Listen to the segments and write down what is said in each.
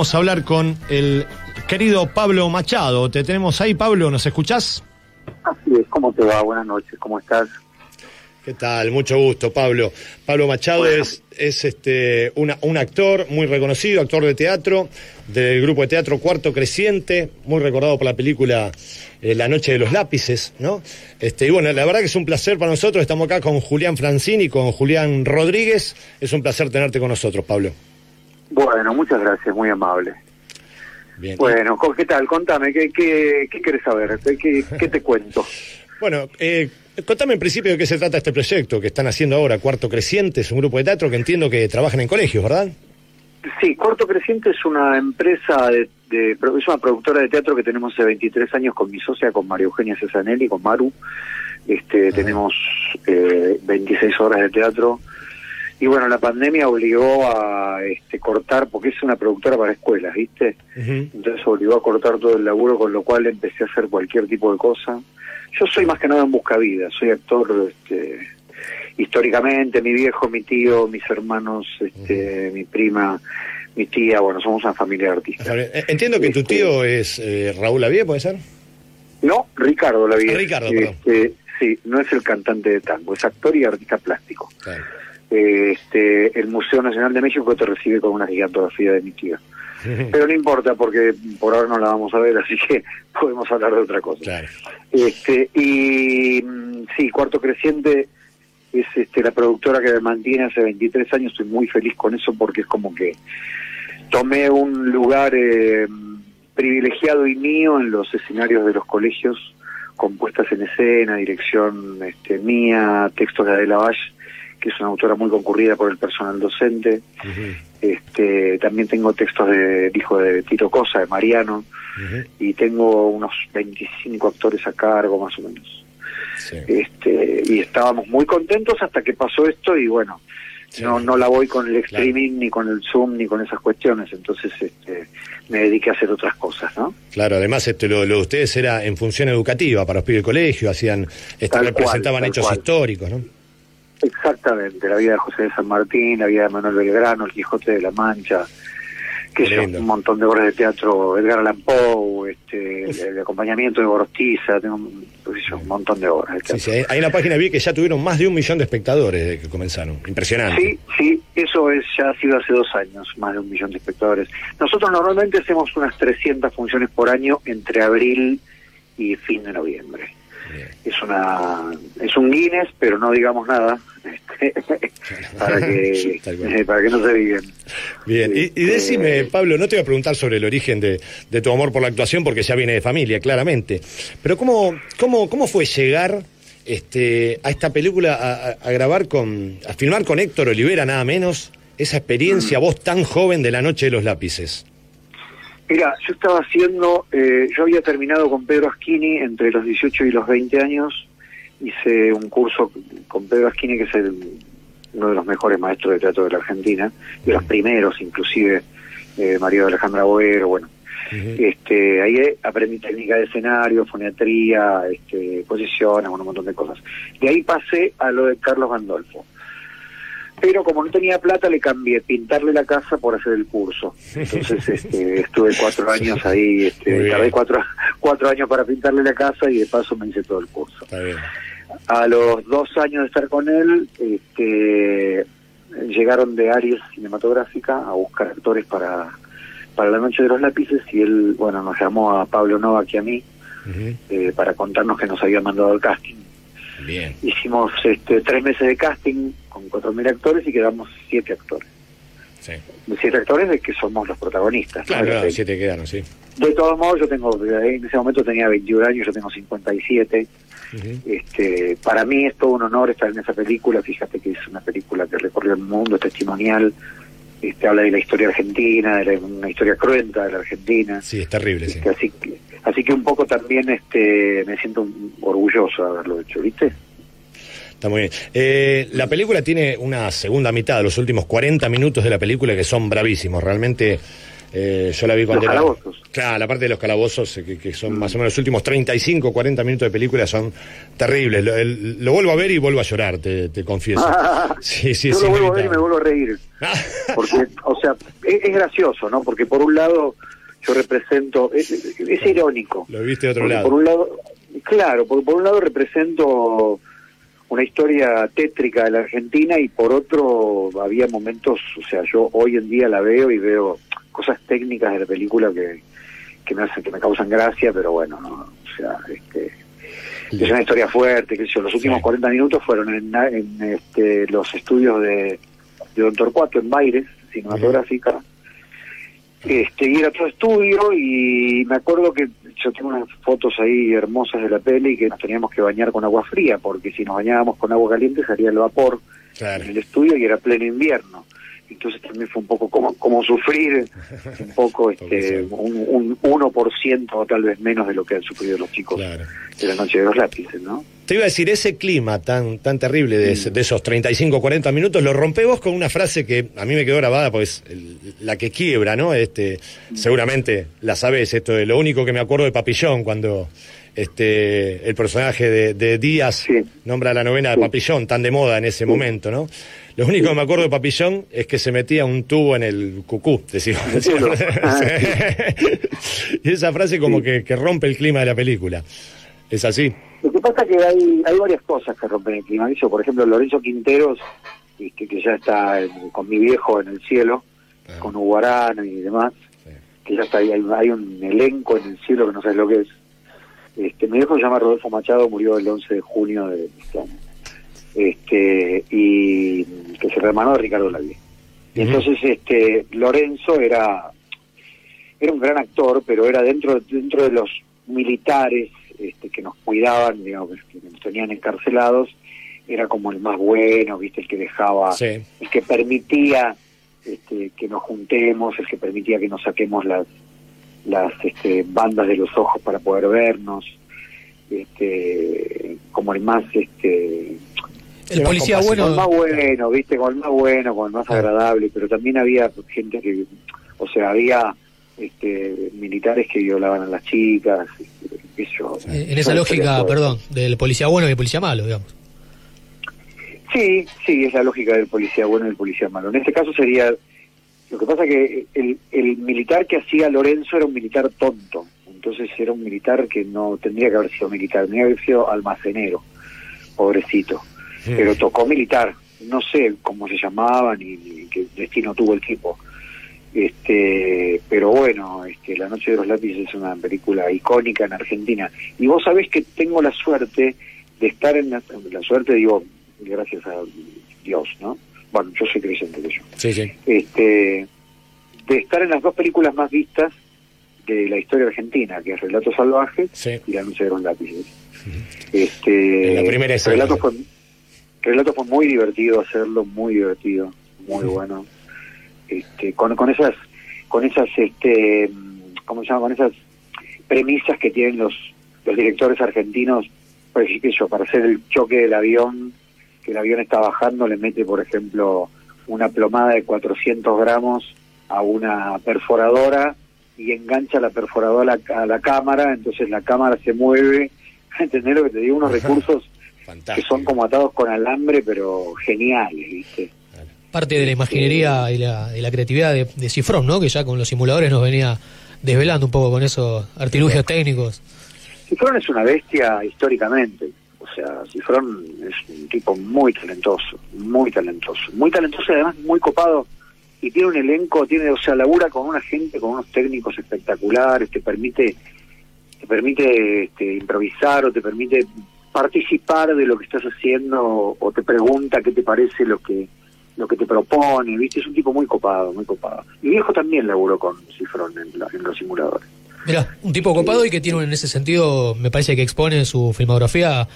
Vamos a hablar con el querido Pablo Machado. Te tenemos ahí, Pablo, ¿nos escuchás? Así es, ¿cómo te va? Buenas noches, ¿cómo estás? ¿Qué tal? Mucho gusto, Pablo. Pablo Machado Bueno. es, es este, una- un actor muy reconocido, actor de teatro, del grupo de teatro Cuarto Creciente, muy recordado por la película eh, La Noche de los Lápices, ¿no? Este, y bueno, la verdad que es un placer para nosotros. Estamos acá con Julián Francini, con Julián Rodríguez. Es un placer tenerte con nosotros, Pablo. Bueno, muchas gracias, muy amable. Bien. Bueno, ¿qué tal? Contame, ¿qué, qué, qué quieres saber? ¿Qué, qué, te cuento? Bueno, eh, contame en principio de qué se trata este proyecto que están haciendo ahora, Cuarto Creciente, es un grupo de teatro que entiendo que trabajan en colegios, ¿verdad? Sí, Corto Creciente es una empresa, de, de- es una productora de teatro que tenemos hace 23 años con mi socia, con María Eugenia Cesanelli, con Maru. Este, Tenemos eh, 26 horas de teatro. Y bueno, la pandemia obligó a este, cortar, porque es una productora para escuelas, ¿viste? Entonces obligó a cortar todo el laburo, con lo cual empecé a hacer cualquier tipo de cosa. Yo soy más que nada en busca vida, soy actor este, históricamente, mi viejo, mi tío, mis hermanos, este, mi prima, mi tía, bueno, somos una familia de artistas. Entiendo que tu Este, tío es eh, Raúl Lavie, ¿puede ser? No, Ricardo la vida. Ricardo, perdón. sí, no es el cantante de tango, es actor y artista plástico. Claro. Este, el Museo Nacional de México te recibe con una gigantografía de mi tío. Pero no importa porque por ahora no la vamos a ver, así que podemos hablar de otra cosa. Claro. Este, y mm, sí, Cuarto Creciente es este, la productora que me mantiene hace 23 años, estoy muy feliz con eso porque es como que tomé un lugar eh, privilegiado y mío en los escenarios de los colegios, con puestas en escena, dirección este, mía, textos de Adela Valle, que es una autora muy concurrida por el personal docente. Este, también tengo textos del hijo de Tito Cosa, de Mariano, y tengo unos 25 actores a cargo más o menos. sí. Este, y estábamos muy contentos hasta que pasó esto y bueno, Sí. no no la voy con el streaming ni con el Zoom ni con esas cuestiones, entonces este, me dediqué a hacer otras cosas, ¿no? Claro, además este, lo, lo de ustedes era en función educativa, para los pibes del colegio, hacían, este, Tal representaban hechos cual. históricos, ¿no? Exactamente, la vida de José de San Martín, la vida de Manuel Belgrano, el Quijote de la Mancha, que lindo. un montón de obras de teatro, Edgar Allan Poe, este, el, el acompañamiento de Gorostiza, tengo un, yo, un montón de obras de Sí, teatro. sí, ahí en la página vi que ya tuvieron más de un millón de espectadores desde que comenzaron. Impresionante. Sí, sí, eso es ya ha sido hace dos años, más de un millón de espectadores. Nosotros normalmente hacemos unas 300 funciones por año entre abril y fin de noviembre. Bien. Es una es un Guinness, pero no digamos nada este, para que eh, para que no se digan. Bien, y, y Este, decime, Pablo, no te voy a preguntar sobre el origen de, de tu amor por la actuación porque ya viene de familia, claramente. Pero ¿cómo, cómo, cómo fue llegar este, a esta película a, a- grabar con, a filmar con Héctor Olivera nada menos, esa Mm. experiencia, vos tan joven de la noche de los lápices? Mira, yo estaba haciendo, eh, yo había terminado con Pedro Asquini entre los 18 y los 20 años, hice un curso con Pedro Asquini, que es el, uno de los mejores maestros de teatro de la Argentina, de los primeros inclusive, eh, María de Alejandra Boero, bueno. Este, ahí eh, aprendí técnica de escenario, foniatría, este, posiciones, bueno, un montón de cosas. De ahí pasé a lo de Carlos Gandolfo. Pero como no tenía plata, le cambié pintarle la casa por hacer el curso. Entonces este, estuve cuatro años ahí, este, tardé cuatro, cuatro años para pintarle la casa y de paso me hice todo el curso. Está bien. A los dos años de estar con él, este, llegaron de Aries Cinematográfica a buscar actores para, para La Noche de los Lápices y él, bueno, nos llamó a Pablo Novak y a mí eh, para contarnos que nos había mandado el casting. Bien. Hicimos este, tres meses de casting con cuatro mil actores y quedamos siete actores. Sí. Siete actores de que somos los protagonistas. ¿no? Claro, De- claro, siete quedaron, sí. De todos modos, yo tengo, en ese momento tenía 21 años, yo tengo 57. Ujú. Este, para mí es todo un honor estar en esa película. Fíjate que es una película que recorrió el mundo, es testimonial. Este, habla de la historia argentina, de la- una historia cruenta de la Argentina. Sí, es terrible, sí. Este, así que, así que un poco también, este, me siento orgulloso de haberlo hecho, ¿viste? Está muy bien. Eh, la película tiene una segunda mitad, los últimos 40 minutos de la película que son bravísimos. Realmente Eh, yo la vi cuando Los era- calabozos. Claro, la parte de los calabozos, eh, que, que son más o menos los últimos 35, 40 minutos de película son terribles. Lo, el- lo vuelvo a ver y vuelvo a llorar, te, te confieso. Sí, sí, Yo lo vuelvo a ver y me vuelvo a reír. Porque, o sea, es, es gracioso, ¿no? Porque por un lado yo represento, es, es irónico. Lo viste de otro lado. Por un lado, claro, porque por un lado represento una historia tétrica de la Argentina y por otro había momentos, o sea, yo hoy en día la veo y veo cosas técnicas de la película que, que me hacen, que me causan gracia, pero bueno, ¿no? o sea, este, es una historia fuerte, que yo, los últimos Sí. 40 minutos fueron en, en, este, los estudios de, de Don Torcuato en Baires, cinematográfica, este, y era todo estudio y me acuerdo que yo tengo unas fotos ahí hermosas de la peli que nos teníamos que bañar con agua fría, porque si nos bañábamos con agua caliente salía el vapor Claro. en el estudio y era pleno invierno. Entonces también fue un poco como, como sufrir un poco este un, un 1% o tal vez menos de lo que han sufrido los chicos Claro. de la noche de los lápices, ¿no? Te iba a decir, ese clima tan, tan terrible de, ese- de esos 35, 40 minutos, lo rompé vos con una frase que a mí me quedó grabada, pues la que quiebra, ¿no? Este, seguramente la sabes, esto de lo único que me acuerdo de Papillón, cuando este, el personaje de, de Díaz Sí. nombra la novena de Sí. Papillón, tan de moda en ese momento, ¿no? Lo único que me acuerdo de Papillón es que se metía un tubo en el cucú, decimos. Ah, y esa frase como que, que rompe el clima de la película. ¿Es así? Lo que pasa es que hay, hay varias cosas que rompen el clima. Yo, por ejemplo, Lorenzo Quinteros, que ya está en- con mi viejo en el cielo, Ah. con Hugo Arana y demás, que ya está ahí, hay, hay un elenco en el cielo que no sabes lo que es. Este, mi viejo se llama Rodolfo Machado, murió el 11 de junio de este año. Este, y que es el hermano de Ricardo Lavie. Y entonces este Lorenzo era era un gran actor, pero era dentro dentro de los militares este, que nos cuidaban, digamos, que nos tenían encarcelados, era como el más bueno, viste, el que dejaba, Sí. el que permitía este, que nos juntemos, el que permitía que nos saquemos las las este, bandas de los ojos para poder vernos, este, como el más este El policía compasivo. con el bueno. más bueno, viste, con el más bueno, con el más agradable, pero también había gente que, o sea, había este, militares que violaban a las chicas, este, qué sé yo. En en esa lógica, perdón, del policía bueno y el policía malo, digamos. Sí, sí, es la lógica del policía bueno y del policía malo. En este caso sería, lo que pasa que el, el militar que hacía Lorenzo era un militar tonto, entonces era un militar que no tendría que haber sido militar, tendría que haber sido almacenero, pobrecito. Pero tocó militar, no sé cómo se llamaba ni, ni qué destino tuvo el tipo. Este, pero bueno, este, La Noche de los Lápices es una película icónica en Argentina. Y vos sabés que tengo la suerte de estar en la, la suerte, digo, gracias a Dios, ¿no? Bueno, yo soy creyente de ello. Sí, sí. Este, de estar en las dos películas más vistas de la historia argentina, que es Relatos Salvajes Sí. y La Noche de los Lápices. Este, la primera escena. Relato fue, Relato fue muy divertido hacerlo, muy divertido, muy bueno. Este, con, con esas, con esas, este, ¿cómo se llama? Con esas premisas que tienen los, los directores argentinos, por ejemplo, yo, para hacer el choque del avión, que el avión está bajando, le mete, por ejemplo, una plomada de 400 gramos a una perforadora y engancha la perforadora a la, a la cámara, entonces la cámara se mueve. ¿Entendés lo que te digo? Unos recursos que son como atados con alambre, pero geniales, ¿viste? Parte de la imaginería y la, y la creatividad de, de Cifrón, ¿no? Que ya con los simuladores nos venía desvelando un poco con esos artilugios técnicos. Cifrón es una bestia históricamente. O sea, Cifrón es un tipo muy talentoso, muy talentoso. Muy talentoso y además muy copado. Y tiene un elenco, tiene, o sea, labura con una gente, con unos técnicos espectaculares, te permite, te permite este, improvisar o te permite participar de lo que estás haciendo o te pregunta qué te parece lo que lo que te propone, ¿viste? Es un tipo muy copado, muy copado. Mi viejo también laburó con Cifrón en, la- en los simuladores. Mira, un tipo copado y que tiene en ese sentido, me parece que expone su filmografía,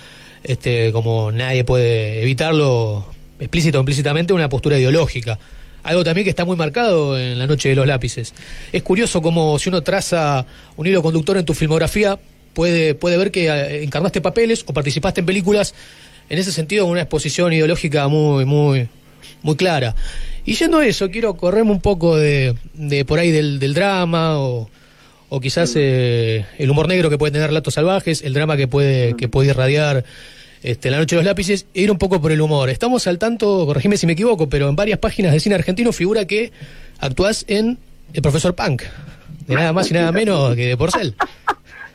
este, como nadie puede evitarlo, explícito o implícitamente, una postura ideológica. Algo también que está muy marcado en la noche de los lápices. Es curioso como si uno traza un hilo conductor en tu filmografía, puede, puede ver que eh, encarnaste papeles o participaste en películas, en ese sentido, con una exposición ideológica muy, muy, muy clara. Y yendo a eso, quiero correrme un poco de, de por ahí del, del drama o, o quizás eh, el humor negro que puede tener Latos Salvajes, el drama que puede, que puede irradiar este, La Noche de los Lápices, e ir un poco por el humor. Estamos al tanto, corregime si me equivoco, pero en varias páginas de cine argentino figura que actuás en El Profesor Punk, de nada más y nada menos que de Porcel.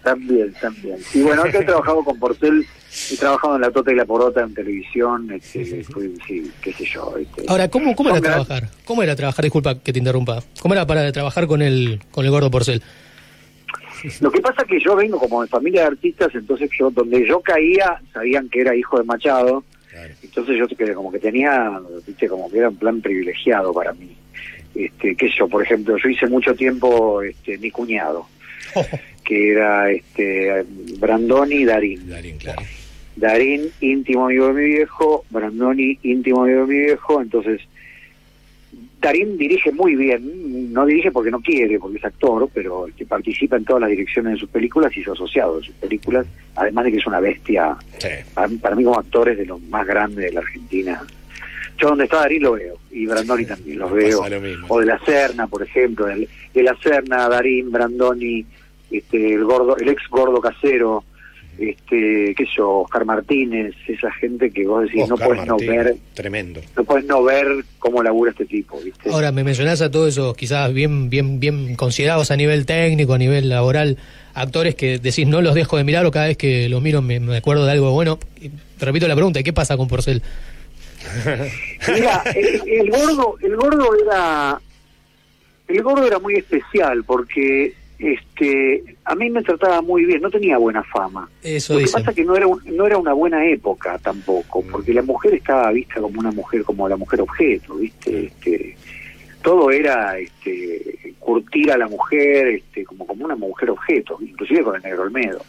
También, también. Y bueno, acá he trabajado con Porcel, he trabajado en La Tota y la Porota en televisión, este, fui- sí, qué sé yo. este. Ahora, ¿cómo, cómo era trabajar? ¿Cómo era trabajar? Disculpa que te interrumpa. ¿Cómo era para trabajar con el, con el gordo Porcel? Lo que pasa es que yo vengo como de familia de artistas, entonces yo donde yo caía sabían que era hijo de Machado, Claro. entonces yo que como que tenía, viste, como que era un plan privilegiado para mí. Este, qué sé yo, por ejemplo, yo hice mucho tiempo este, mi cuñado, que era este Brandoni y Darín. Darín, claro. Darín, íntimo amigo de mi viejo, Brandoni, íntimo amigo de mi viejo, entonces Darín dirige muy bien, no dirige porque no quiere, porque es actor, pero que participa en todas las direcciones de sus películas y es asociado de sus películas, además de que es una bestia, Sí. para, mí- para mí como actor es de los más grandes de la Argentina. Yo donde está Darín lo veo, y Brandoni también los veo, pasa lo mismo. o de la Serna, por ejemplo, el- de la Serna, Darín, Brandoni, este, el gordo, el ex gordo casero, este, qué sé yo, Oscar Martínez, esa gente que vos decís, no puedes no ver, Tremendo. no puedes no ver cómo labura este tipo, ¿viste? Ahora, me mencionás a todos esos quizás bien, bien, bien considerados a nivel técnico, a nivel laboral, actores que decís no los dejo de mirar o cada vez que los miro me, me acuerdo de algo bueno. Y te repito la pregunta, ¿qué pasa con Porcel? Mira, el, el gordo, el gordo era, el gordo era muy especial porque, este, a mí me trataba muy bien, no tenía buena fama. Eso Lo que dicen. pasa que no era, un- no era una buena época tampoco, porque la mujer estaba vista como una mujer, como la mujer objeto, ¿viste? Este, todo era este, curtir a la mujer este, como, como una mujer objeto, inclusive con el negro Olmedo.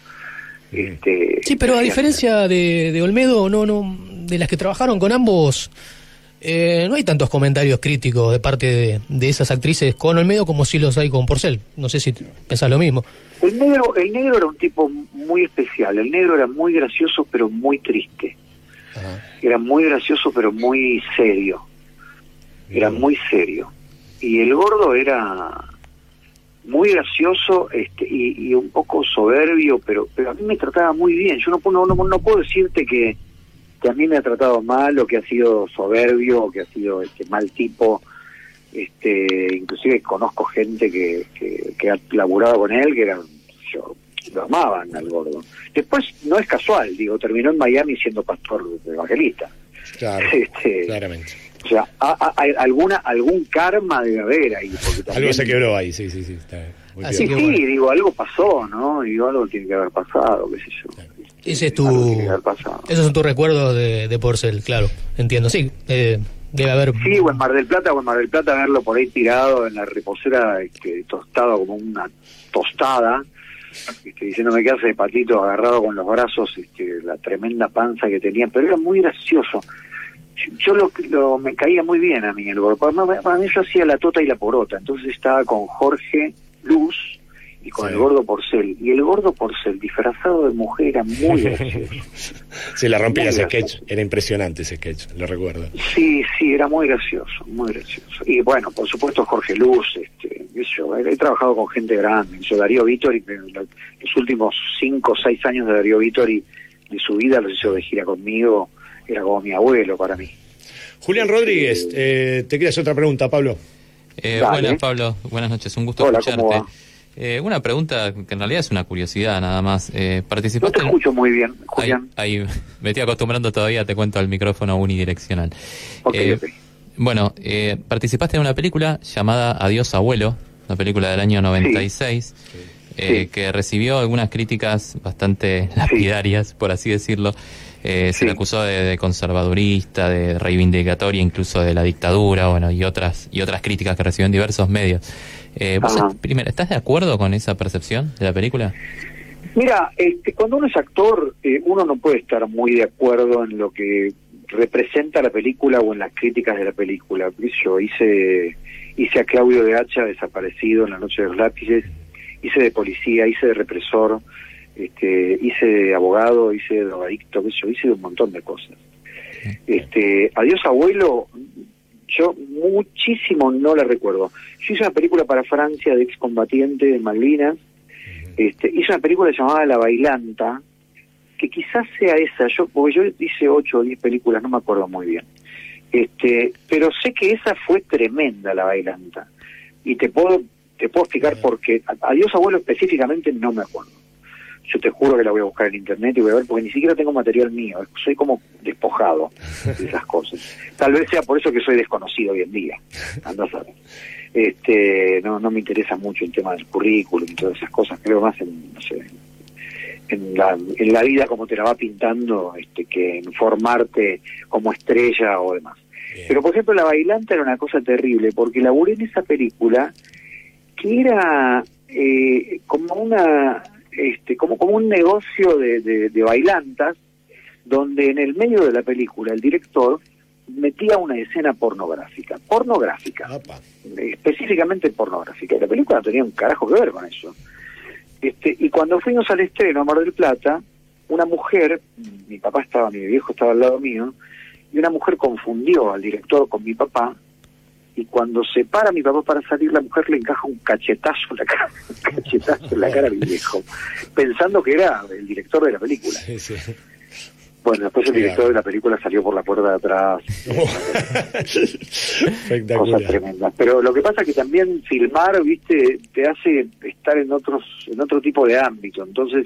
Este, Sí, pero a diferencia de, de Olmedo, no, no, de las que trabajaron con ambos, eh, no hay tantos comentarios críticos de parte de, de esas actrices con Olmedo como si los hay con Porcel. No sé si pensás lo mismo. El negro, el negro era un tipo muy especial, el negro era muy gracioso pero muy triste, Ajá. era muy gracioso pero muy serio, era muy serio. Y el gordo era muy gracioso este, y, y un poco soberbio, pero pero a mí me trataba muy bien. Yo no, puedo- no, no, no puedo decirte que, que a mí me ha tratado mal o que ha sido soberbio o que ha sido este mal tipo. Este, inclusive conozco gente que, que, que ha laburado con él que eran yo lo amaban al gordo. Después no es casual, digo, terminó en Miami siendo pastor evangelista. Claro, Este, claramente. o sea, alguna algún karma debe haber ahí. Porque también, Algo se quebró ahí, sí, sí, sí. Está muy Así Sí, que sí, bueno. digo, algo pasó, ¿no? Digo, algo tiene que haber pasado, qué sé yo. Ese es tu, esos son tus recuerdos de, de Porcel, claro, entiendo. Sí, eh, debe haber. Sí, o en Mar del Plata, o en Mar del Plata verlo por ahí tirado en la reposera, este, tostado como una tostada, este, diciéndome que hace patito agarrado con los brazos, este, la tremenda panza que tenía, pero era muy gracioso. Yo- lo, lo- me caía muy bien a mí el gordo. Para mí yo hacía la tota y la porota, entonces estaba con Jorge Luz y con Sí. el gordo Porcel. Y el gordo Porcel disfrazado de mujer era muy gracioso. Sí, la rompía Muy ese gracioso. sketch. Era impresionante ese sketch, lo recuerdo. Sí, sí, era muy gracioso, muy gracioso. Y bueno, por supuesto Jorge Luz, este, yo, he, he trabajado con gente grande, yo Darío Vittori, que lo- los últimos cinco o seis años de Darío Vittori, de su vida los hizo de gira conmigo, era como mi abuelo para mí. Julián Rodríguez, eh, te quería hacer otra pregunta, Pablo. Eh, buenas, Pablo. Buenas noches. Un gusto Hola, escucharte. Eh, una pregunta que en realidad es una curiosidad nada más. Eh, No ¿Participaste te en- escucho muy bien, Julián. ahí, me estoy acostumbrando todavía, te cuento al micrófono unidireccional. Ok, Eh. Bueno, eh, participaste en una película llamada Adiós Abuelo, una película del año 96, eh, Sí. que recibió algunas críticas bastante lapidarias, por así decirlo. Eh, Se le acusó de, de conservadurista, de reivindicatoria, incluso de la dictadura, bueno, y otras y otras críticas que recibió en diversos medios. Eh, ¿Vos, primero, estás de acuerdo con esa percepción de la película? Mira, este, cuando uno es actor, eh, uno no puede estar muy de acuerdo en lo que representa la película o en las críticas de la película. Yo hice, hice a Claudio de Hacha desaparecido en la noche de los lápices, hice de policía, hice de represor, este, hice de abogado, hice de drogadicto, yo, hice de un montón de cosas. Este, Adiós abuelo, Yo muchísimo no la recuerdo. Yo hice una película para Francia de excombatiente de Malvinas. Este, hice una película llamada La Bailanta, que quizás sea esa, yo porque yo hice ocho o diez películas, no me acuerdo muy bien. Este, pero sé que esa fue tremenda la bailanta. Y te puedo te puedo explicar por qué. Adiós abuelo específicamente no me acuerdo. Yo te juro que la voy a buscar en internet y voy a ver porque ni siquiera tengo material mío, soy como despojado de esas cosas. Tal vez sea por eso que soy desconocido hoy en día. Andás a ver. Este, no no me interesa mucho el tema del currículum y todas esas cosas, creo más en no sé, en la, en la vida como te la va pintando este, que en formarte como estrella o demás. Pero por ejemplo la bailanta era una cosa terrible porque laburé en esa película que era eh, como una este como como un negocio de, de, bailantas donde en el medio de la película el director metía una escena pornográfica, pornográfica, específicamente pornográfica. Y la película no tenía un carajo que ver con eso. Este, y cuando fuimos al estreno a Mar del Plata, una mujer, mi papá estaba, mi viejo estaba al lado mío, y una mujer confundió al director con mi papá, y cuando se para mi papá para salir, la mujer le encaja un cachetazo en la cara, un cachetazo en la cara viejo, pensando que era el director de la película. Bueno, después el director de la película salió por la puerta de atrás. Cosas tremendas. Pero lo que pasa es que también filmar, viste, te hace estar en otros, en otro tipo de ámbito. Entonces,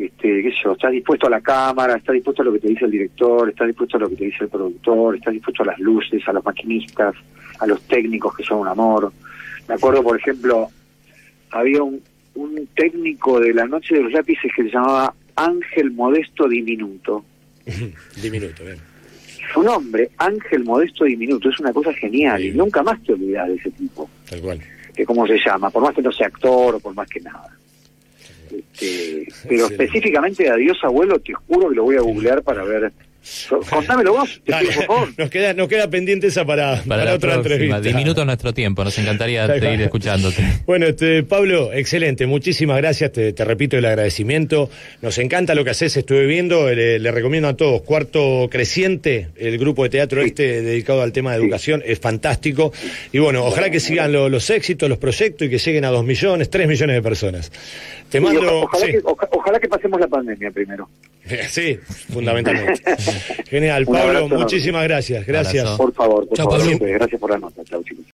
este, qué sé yo, estás dispuesto a la cámara, estás dispuesto a lo que te dice el director, estás dispuesto a lo que te dice el productor, estás dispuesto a las luces, a los maquinistas, a los técnicos que son un amor. Me acuerdo, por ejemplo, había un, un técnico de la noche de los lápices que se llamaba Ángel Modesto Diminuto. diminuto, bien. Su nombre, Ángel Modesto Diminuto, es una cosa genial y nunca más te olvidas de ese tipo. Tal cual. Que cómo se llama, por más que no sea actor o por más que nada. Este, pero específicamente Adiós Abuelo, te juro que lo voy a googlear para ver Contámelo vos, por favor. Nos queda, nos queda pendiente esa para, para, otra entrevista. Diminuto nuestro tiempo, nos encantaría seguir escuchándote. Bueno, este, Pablo, excelente, muchísimas gracias, te, repito el agradecimiento. Nos encanta lo que haces, estuve viendo, le, recomiendo a todos, Cuarto Creciente, el grupo de teatro este dedicado al tema de educación, es fantástico. Y bueno, ojalá que sigan los éxitos, los proyectos y que lleguen a dos millones, tres millones de personas. Te mando... ojalá, que, ojalá que pasemos la pandemia primero. Sí, fundamentalmente. Genial, Pablo, muchísimas gracias. Gracias. Por favor, por favor. Gracias por la nota. Chao, chicos.